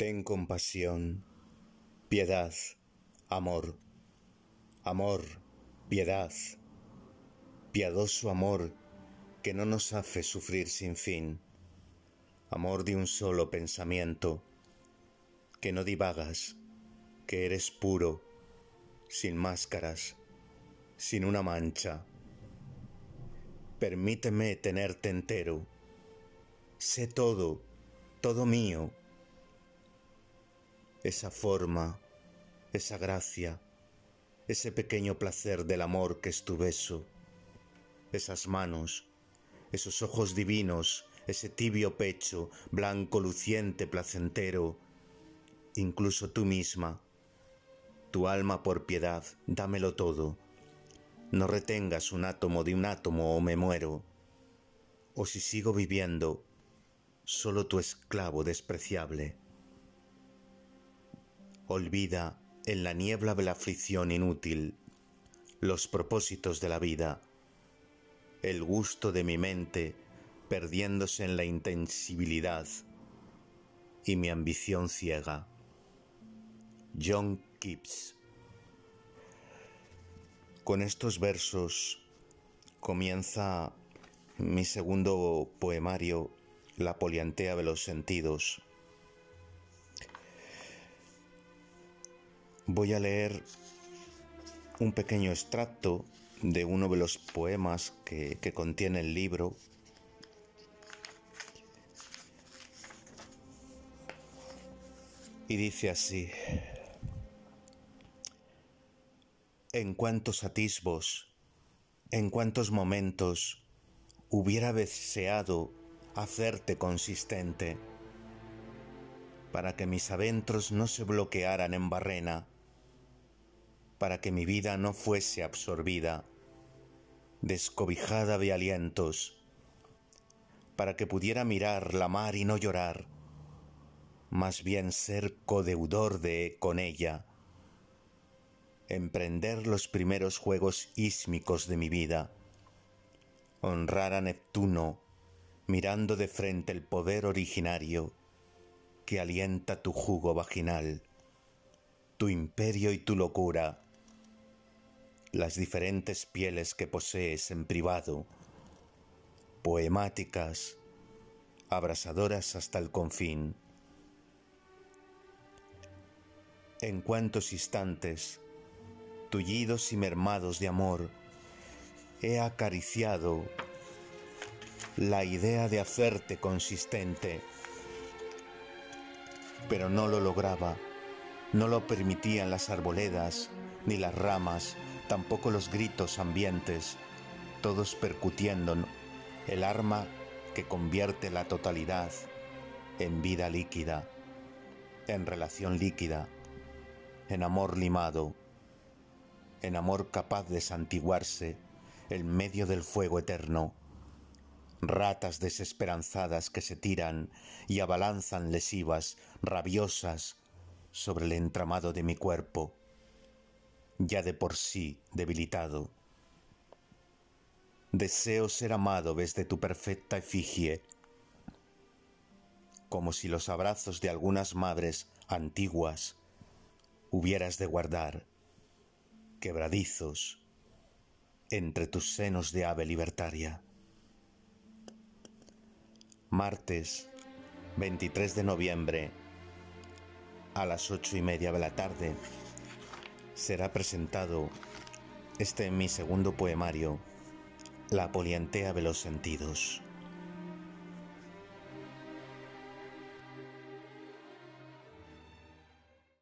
Ten compasión, piedad, amor, amor, piedad, piadoso amor que no nos hace sufrir sin fin, amor de un solo pensamiento, que no divagas, que eres puro, sin máscaras, sin una mancha. Permíteme tenerte entero, sé todo, todo mío, esa forma, esa gracia, ese pequeño placer del amor que es tu beso, esas manos, esos ojos divinos, ese tibio pecho, blanco, luciente, placentero, incluso tú misma, tu alma por piedad, dámelo todo. No retengas un átomo de un átomo o me muero. O si sigo viviendo, solo tu esclavo despreciable olvida en la niebla de la aflicción inútil los propósitos de la vida, el gusto de mi mente perdiéndose en la intensibilidad y mi ambición ciega. John Keats. Con estos versos comienza mi segundo poemario, La poliantea de los sentidos. Voy a leer un pequeño extracto de uno de los poemas que, contiene el libro. Y dice así, en cuántos atisbos, en cuántos momentos hubiera deseado hacerte consistente, para que mis adentros no se bloquearan en barrena, para que mi vida no fuese absorbida, descobijada de alientos, para que pudiera mirar la mar y no llorar, más bien ser codeudor de con ella, emprender los primeros juegos ísmicos de mi vida, honrar a Neptuno, mirando de frente el poder originario que alienta tu jugo vaginal, tu imperio y tu locura, las diferentes pieles que posees en privado, poemáticas, abrasadoras hasta el confín. En cuántos instantes, tullidos y mermados de amor, he acariciado la idea de hacerte consistente, pero no lo lograba, no lo permitían las arboledas ni las ramas tampoco los gritos ambientes, todos percutiendo el arma que convierte la totalidad en vida líquida, en relación líquida, en amor limado, en amor capaz de santiguarse en medio del fuego eterno, ratas desesperanzadas que se tiran y abalanzan lesivas, rabiosas, sobre el entramado de mi cuerpo, ya de por sí debilitado. Deseo ser amado desde tu perfecta efigie, como si los abrazos de algunas madres antiguas hubieras de guardar, quebradizos, entre tus senos de ave libertaria. Martes 23 de noviembre a las ocho y media de la tarde será presentado este mi segundo poemario, La poliantea de los sentidos.